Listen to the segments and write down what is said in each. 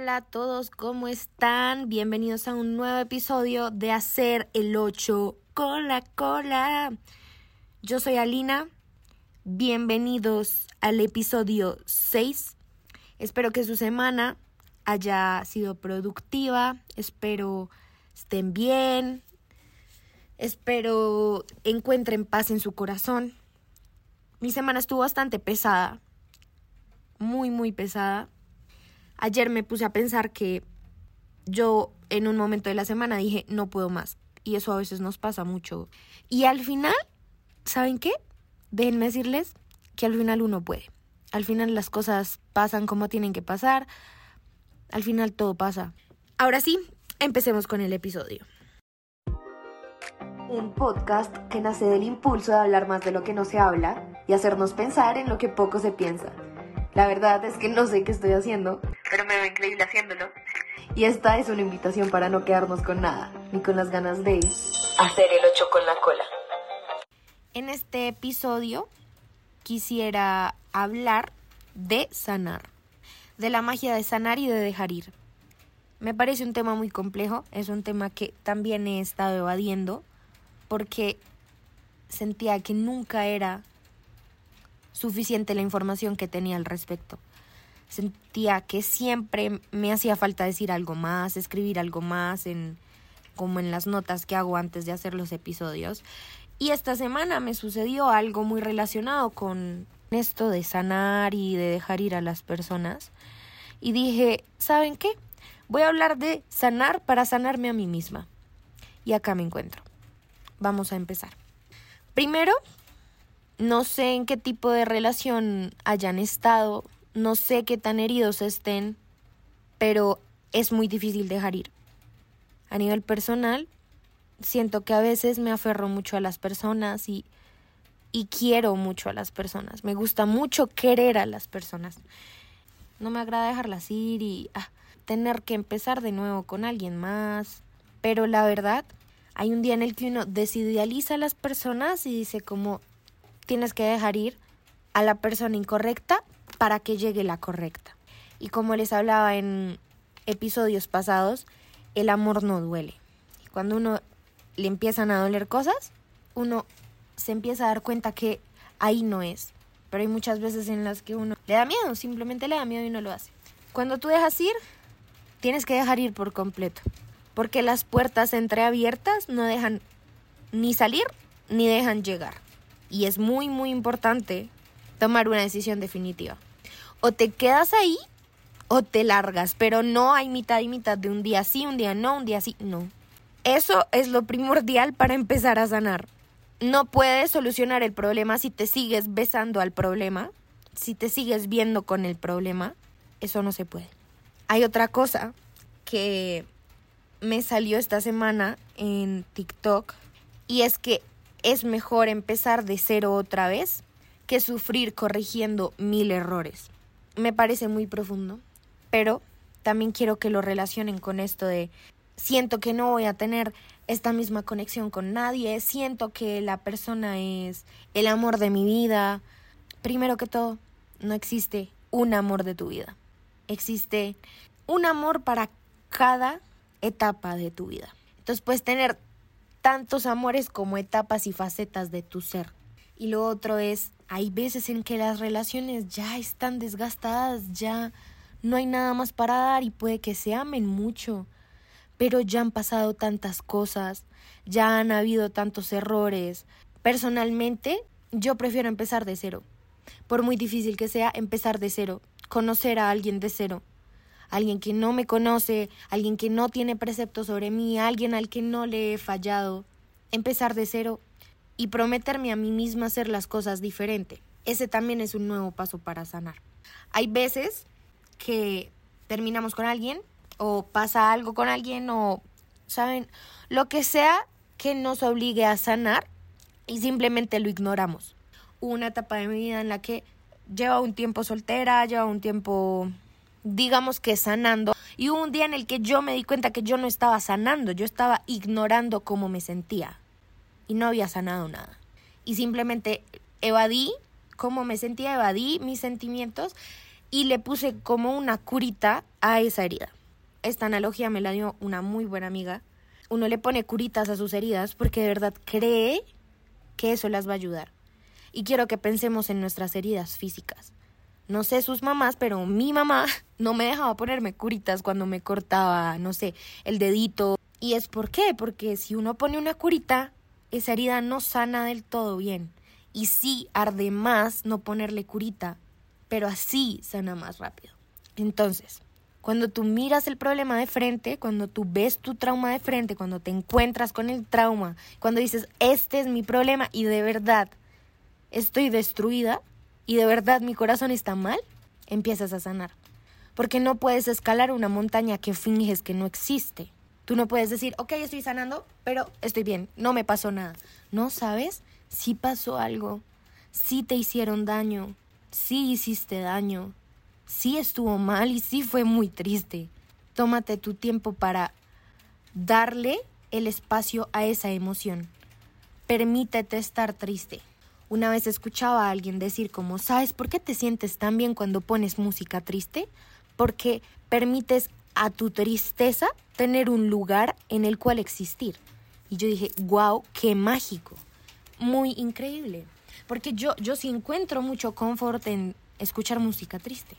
Hola a todos, ¿cómo están? Bienvenidos a un nuevo episodio de Hacer el 8 con la cola. Yo soy Alina. Bienvenidos al episodio 6. Espero que su semana haya sido productiva. Espero estén bien. Espero encuentren paz en su corazón. Mi semana estuvo bastante pesada. Muy, muy pesada Ayer me puse a pensar que yo en un momento de la semana dije, no puedo más. Y eso a veces nos pasa mucho. Y al final, ¿saben qué? Déjenme decirles que al final uno puede. Al final las cosas pasan como tienen que pasar. Al final todo pasa. Ahora sí, empecemos con el episodio. Un podcast que nace del impulso de hablar más de lo que no se habla y hacernos pensar en lo que poco se piensa. La verdad es que no sé qué estoy haciendo, pero me veo increíble haciéndolo. Y esta es una invitación para no quedarnos con nada, ni con las ganas de hacer el ocho con la cola. En este episodio quisiera hablar de sanar, de la magia de sanar y de dejar ir. Me parece un tema muy complejo, es un tema que también he estado evadiendo porque sentía que nunca era suficiente la información que tenía al respecto. Sentía que siempre me hacía falta decir algo más, escribir algo más en como en las notas que hago antes de hacer los episodios. Y esta semana me sucedió algo muy relacionado con esto de sanar y de dejar ir a las personas. Y dije, ¿saben qué? Voy a hablar de sanar para sanarme a mí misma. Y acá me encuentro. Vamos a empezar. Primero, no sé en qué tipo de relación hayan estado, no sé qué tan heridos estén, pero es muy difícil dejar ir. A nivel personal, siento que a veces me aferro mucho a las personas y, y quiero mucho a las personas. Me gusta mucho querer a las personas. No me agrada dejarlas ir y ah, tener que empezar de nuevo con alguien más. Pero la verdad, hay un día en el que uno desidealiza a las personas y dice como tienes que dejar ir a la persona incorrecta para que llegue la correcta. Y como les hablaba en episodios pasados, el amor no duele. Cuando uno le empiezan a doler cosas, uno se empieza a dar cuenta que ahí no es. Pero hay muchas veces en las que uno le da miedo, simplemente le da miedo y no lo hace. Cuando tú dejas ir, tienes que dejar ir por completo. Porque las puertas entreabiertas no dejan ni salir ni dejan llegar y es muy, muy importante tomar una decisión definitiva. O te quedas ahí o te largas, pero no hay mitad y mitad de un día sí, un día no, un día sí, no. Eso es lo primordial para empezar a sanar. No puedes solucionar el problema si te sigues besando al problema, si te sigues viendo con el problema, eso no se puede. Hay otra cosa que me salió esta semana en TikTok y es que es mejor empezar de cero otra vez que sufrir corrigiendo mil errores. Me parece muy profundo, pero también quiero que lo relacionen con esto de siento que no voy a tener esta misma conexión con nadie, siento que la persona es el amor de mi vida. Primero que todo, no existe un amor de tu vida. Existe un amor para cada etapa de tu vida. Entonces puedes tener tantos amores como etapas y facetas de tu ser. Y lo otro es, hay veces en que las relaciones ya están desgastadas, ya no hay nada más para dar y puede que se amen mucho, pero ya han pasado tantas cosas, ya han habido tantos errores. Personalmente, yo prefiero empezar de cero. Por muy difícil que sea, empezar de cero, conocer a alguien de cero alguien que no me conoce, alguien que no tiene preceptos sobre mí, alguien al que no le he fallado, empezar de cero y prometerme a mí misma hacer las cosas diferente. Ese también es un nuevo paso para sanar. Hay veces que terminamos con alguien o pasa algo con alguien o, ¿saben? Lo que sea que nos obligue a sanar y simplemente lo ignoramos. Una etapa de mi vida en la que lleva un tiempo soltera, lleva un tiempo digamos que sanando. Y hubo un día en el que yo me di cuenta que yo no estaba sanando, yo estaba ignorando cómo me sentía. Y no había sanado nada. Y simplemente evadí cómo me sentía, evadí mis sentimientos y le puse como una curita a esa herida. Esta analogía me la dio una muy buena amiga. Uno le pone curitas a sus heridas porque de verdad cree que eso las va a ayudar. Y quiero que pensemos en nuestras heridas físicas. No sé sus mamás, pero mi mamá no me dejaba ponerme curitas cuando me cortaba, no sé, el dedito. ¿Y es por qué? Porque si uno pone una curita, esa herida no sana del todo bien. Y sí arde más no ponerle curita, pero así sana más rápido. Entonces, cuando tú miras el problema de frente, cuando tú ves tu trauma de frente, cuando te encuentras con el trauma, cuando dices, este es mi problema y de verdad estoy destruida y de verdad mi corazón está mal, empiezas a sanar. Porque no puedes escalar una montaña que finges que no existe. Tú no puedes decir, ok, estoy sanando, pero estoy bien, no me pasó nada. No, ¿sabes? Sí pasó algo. Sí te hicieron daño. Sí hiciste daño. Sí estuvo mal y sí fue muy triste. Tómate tu tiempo para darle el espacio a esa emoción. Permítete estar triste. Una vez escuchaba a alguien decir como, ¿sabes por qué te sientes tan bien cuando pones música triste? Porque permites a tu tristeza tener un lugar en el cual existir. Y yo dije, wow, qué mágico, muy increíble. Porque yo, yo sí encuentro mucho confort en escuchar música triste.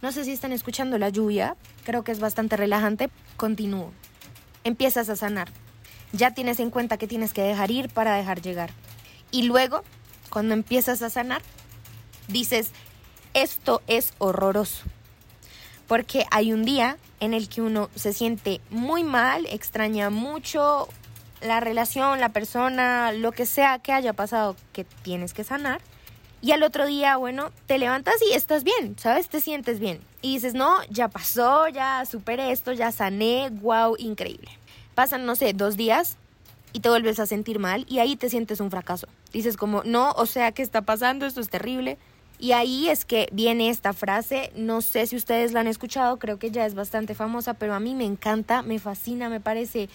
No sé si están escuchando la lluvia, creo que es bastante relajante. Continúo. Empiezas a sanar. Ya tienes en cuenta que tienes que dejar ir para dejar llegar. Y luego cuando empiezas a sanar, dices, esto es horroroso. Porque hay un día en el que uno se siente muy mal, extraña mucho la relación, la persona, lo que sea que haya pasado que tienes que sanar. Y al otro día, bueno, te levantas y estás bien, ¿sabes? Te sientes bien. Y dices, no, ya pasó, ya superé esto, ya sané, wow, increíble. Pasan, no sé, dos días y te vuelves a sentir mal y ahí te sientes un fracaso. Dices como, no, o sea, ¿qué está pasando? Esto es terrible. Y ahí es que viene esta frase, no sé si ustedes la han escuchado, creo que ya es bastante famosa, pero a mí me encanta, me fascina, me parece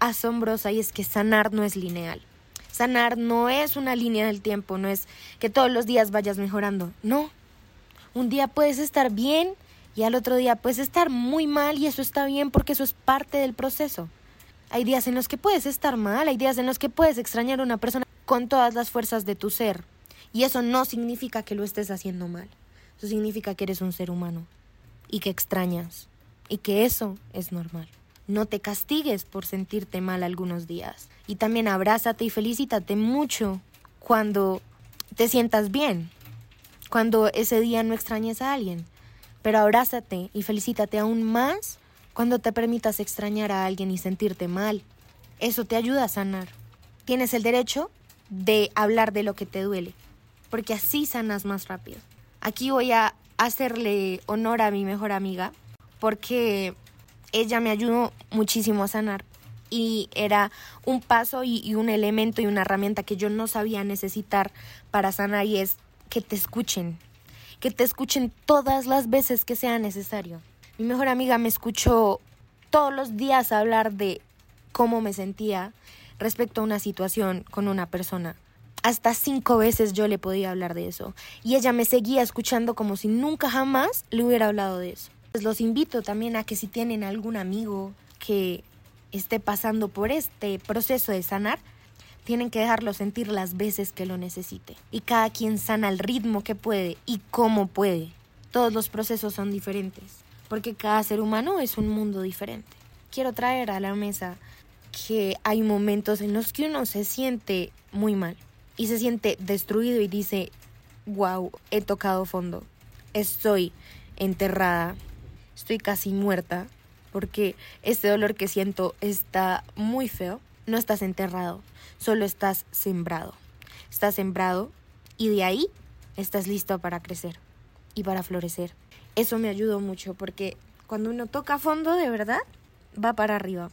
asombrosa y es que sanar no es lineal. Sanar no es una línea del tiempo, no es que todos los días vayas mejorando, no. Un día puedes estar bien y al otro día puedes estar muy mal y eso está bien porque eso es parte del proceso. Hay días en los que puedes estar mal, hay días en los que puedes extrañar a una persona con todas las fuerzas de tu ser. Y eso no significa que lo estés haciendo mal. Eso significa que eres un ser humano y que extrañas y que eso es normal. No te castigues por sentirte mal algunos días. Y también abrázate y felicítate mucho cuando te sientas bien, cuando ese día no extrañes a alguien. Pero abrázate y felicítate aún más cuando te permitas extrañar a alguien y sentirte mal. Eso te ayuda a sanar. Tienes el derecho de hablar de lo que te duele, porque así sanas más rápido. Aquí voy a hacerle honor a mi mejor amiga, porque ella me ayudó muchísimo a sanar y era un paso y, un elemento y una herramienta que yo no sabía necesitar para sanar y es que te escuchen, que te escuchen todas las veces que sea necesario. Mi mejor amiga me escuchó todos los días hablar de cómo me sentía respecto a una situación con una persona. Hasta cinco veces yo le podía hablar de eso y ella me seguía escuchando como si nunca jamás le hubiera hablado de eso. Pues los invito también a que si tienen algún amigo que esté pasando por este proceso de sanar, tienen que dejarlo sentir las veces que lo necesite. Y cada quien sana al ritmo que puede y cómo puede. Todos los procesos son diferentes porque cada ser humano es un mundo diferente. Quiero traer a la mesa que hay momentos en los que uno se siente muy mal y se siente destruido y dice, wow, he tocado fondo, estoy enterrada, estoy casi muerta, porque este dolor que siento está muy feo. No estás enterrado, solo estás sembrado. Estás sembrado y de ahí estás listo para crecer y para florecer eso me ayudó mucho porque cuando uno toca fondo de verdad va para arriba.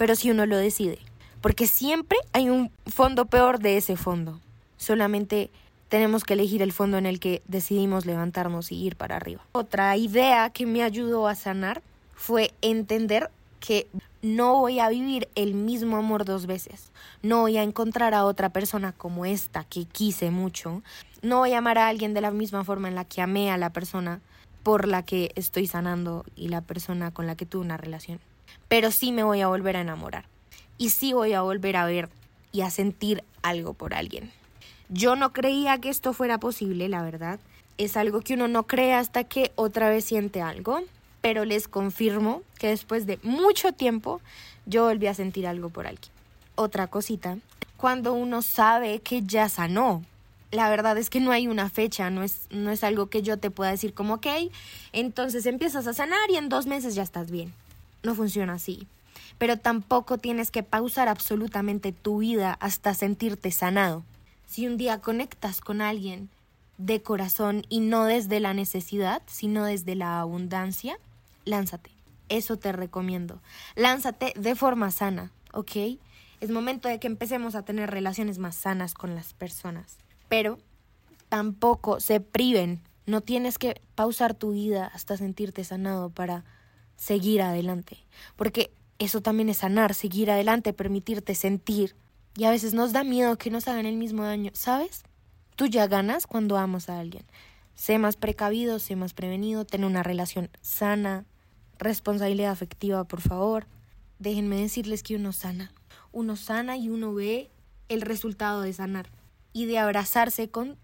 Pero si uno lo decide, porque siempre hay un fondo peor de ese fondo. Solamente tenemos que elegir el fondo en el que decidimos levantarnos y ir para arriba. Otra idea que me ayudó a sanar fue entender que no voy a vivir el mismo amor dos veces. No voy a encontrar a otra persona como esta que quise mucho. No voy a amar a alguien de la misma forma en la que amé a la persona por la que estoy sanando y la persona con la que tuve una relación. Pero sí me voy a volver a enamorar. Y sí voy a volver a ver y a sentir algo por alguien. Yo no creía que esto fuera posible, la verdad. Es algo que uno no cree hasta que otra vez siente algo. Pero les confirmo que después de mucho tiempo yo volví a sentir algo por alguien. Otra cosita, cuando uno sabe que ya sanó, la verdad es que no hay una fecha, no es, no es algo que yo te pueda decir como, ok, entonces empiezas a sanar y en dos meses ya estás bien. No funciona así. Pero tampoco tienes que pausar absolutamente tu vida hasta sentirte sanado. Si un día conectas con alguien de corazón y no desde la necesidad, sino desde la abundancia, lánzate. Eso te recomiendo. Lánzate de forma sana, ¿ok? Es momento de que empecemos a tener relaciones más sanas con las personas pero tampoco se priven. No tienes que pausar tu vida hasta sentirte sanado para seguir adelante, porque eso también es sanar, seguir adelante, permitirte sentir. Y a veces nos da miedo que nos hagan el mismo daño, ¿sabes? Tú ya ganas cuando amas a alguien. Sé más precavido, sé más prevenido, ten una relación sana, responsabilidad afectiva, por favor. Déjenme decirles que uno sana. Uno sana y uno ve el resultado de sanar y de abrazarse con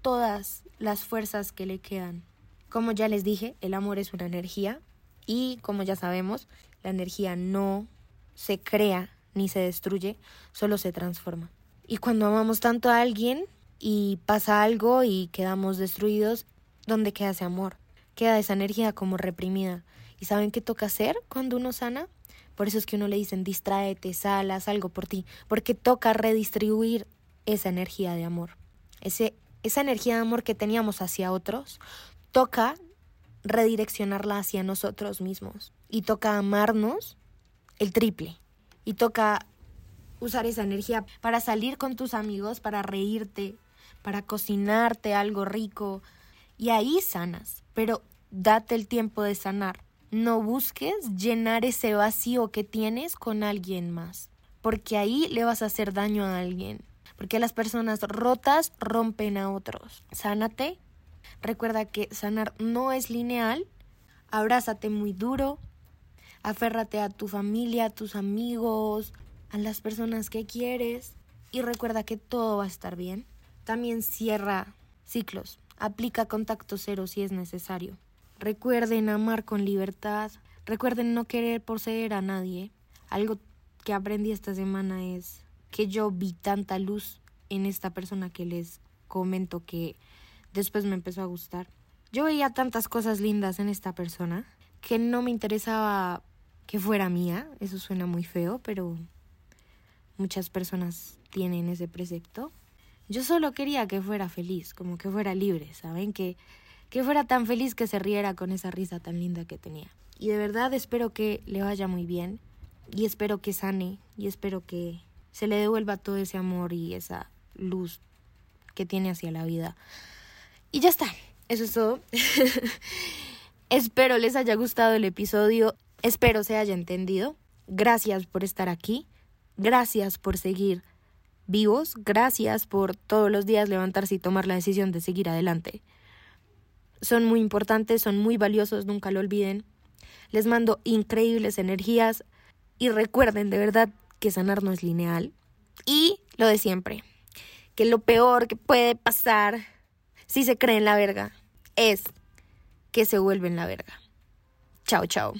todas las fuerzas que le quedan. Como ya les dije, el amor es una energía y como ya sabemos, la energía no se crea ni se destruye, solo se transforma. Y cuando amamos tanto a alguien y pasa algo y quedamos destruidos, ¿dónde queda ese amor? Queda esa energía como reprimida. ¿Y saben qué toca hacer cuando uno sana? Por eso es que uno le dicen distráete, salas, algo por ti, porque toca redistribuir esa energía de amor. Ese, esa energía de amor que teníamos hacia otros, toca redireccionarla hacia nosotros mismos. Y toca amarnos el triple. Y toca usar esa energía para salir con tus amigos, para reírte, para cocinarte algo rico. Y ahí sanas. Pero date el tiempo de sanar. No busques llenar ese vacío que tienes con alguien más. Porque ahí le vas a hacer daño a alguien porque las personas rotas rompen a otros. Sánate. Recuerda que sanar no es lineal. Abrázate muy duro. Aférrate a tu familia, a tus amigos, a las personas que quieres. Y recuerda que todo va a estar bien. También cierra ciclos. Aplica contacto cero si es necesario. Recuerden amar con libertad. Recuerden no querer poseer a nadie. Algo que aprendí esta semana es que yo vi tanta luz en esta persona que les comento que después me empezó a gustar. Yo veía tantas cosas lindas en esta persona que no me interesaba que fuera mía. Eso suena muy feo, pero muchas personas tienen ese precepto. Yo solo quería que fuera feliz, como que fuera libre, ¿saben? Que, que fuera tan feliz que se riera con esa risa tan linda que tenía. Y de verdad espero que le vaya muy bien y espero que sane y espero que se le devuelva todo ese amor y esa luz que tiene hacia la vida. Y ya está, eso es todo. espero les haya gustado el episodio, espero se haya entendido. Gracias por estar aquí, gracias por seguir vivos, gracias por todos los días levantarse y tomar la decisión de seguir adelante. Son muy importantes, son muy valiosos, nunca lo olviden. Les mando increíbles energías y recuerden de verdad que sanar no es lineal. Y lo de siempre, que lo peor que puede pasar si se cree en la verga es que se vuelve en la verga. Chao, chao.